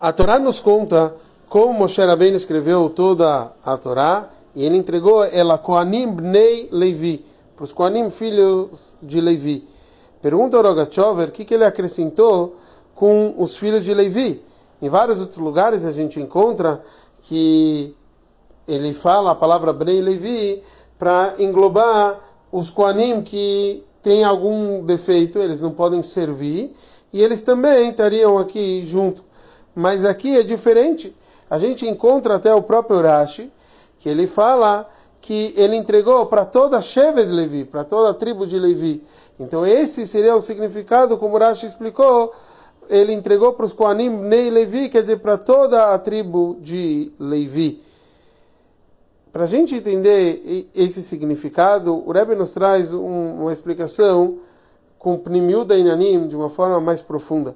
A Torá nos conta como Moshe Rabbeinu escreveu toda a Torá e ele entregou ela Koanim Bnei Levi, para os Koanim filhos de Levi. Pergunta ao Rogachover o que, que ele acrescentou com os filhos de Levi. Em vários outros lugares a gente encontra que ele fala a palavra Bnei Levi para englobar os Koanim que têm algum defeito, eles não podem servir, e eles também estariam aqui junto. Mas aqui é diferente. A gente encontra até o próprio Rashi, que ele fala que ele entregou para toda a Sheve de Levi, para toda a tribo de Levi. Então esse seria o significado, como o Rashi explicou, ele entregou para os Koanim Nei Levi, quer dizer, para toda a tribo de Levi. Para a gente entender esse significado, o Rebbe nos traz um, uma explicação com Pnimiu da Inanim de uma forma mais profunda.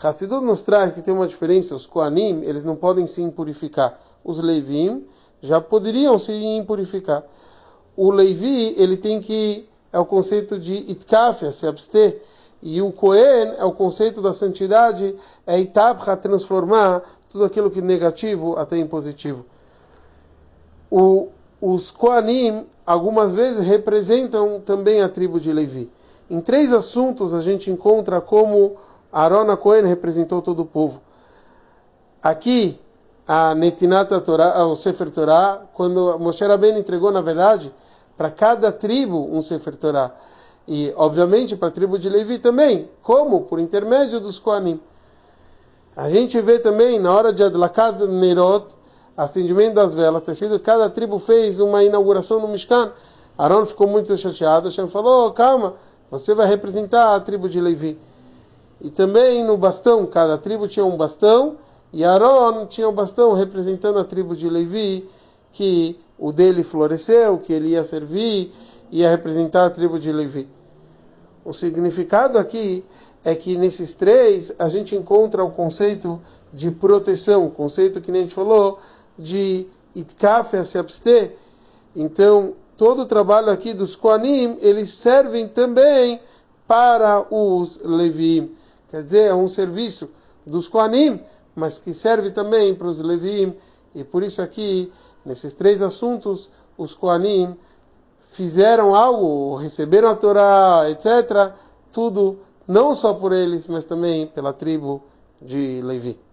Hassidut nos traz que tem uma diferença, os Koanim, eles não podem se impurificar. Os Levim já poderiam se impurificar. O Levi, ele tem que, é o conceito de itkafia, se abster, e o Kohen é o conceito da santidade, é itapcha, transformar tudo aquilo que é negativo até em positivo. O, os Koanim, algumas vezes, representam também a tribo de Levi. Em três assuntos a gente encontra como Aaron Cohen representou todo o povo. Aqui, a Netinata Torah, o Sefer Torah, quando Moshe Rabbeinu entregou, na verdade, para cada tribo um Sefer Torah. E, obviamente, para a tribo de Levi também. Como? Por intermédio dos Koanim. A gente vê também, na hora de Adlakad Nerot, acendimento das velas, ter sido cada tribo fez uma inauguração no Mishkan. Aaron ficou muito chateado. Hashem falou: calma, você vai representar a tribo de Levi. E também no bastão, cada tribo tinha um bastão, e Aaron tinha um bastão representando a tribo de Levi, que o dele floresceu, que ele ia servir, ia representar a tribo de Levi. O significado aqui é que nesses três a gente encontra o conceito de proteção, o conceito que nem a gente falou, de itkafia, se abster. Então, todo o trabalho aqui dos Koanim, eles servem também para os Levim. Quer dizer, é um serviço dos Koanim, mas que serve também para os Levim. E por isso aqui, nesses três assuntos, os Koanim fizeram algo, receberam a Torá, etc. Tudo, não só por eles, mas também pela tribo de Levi.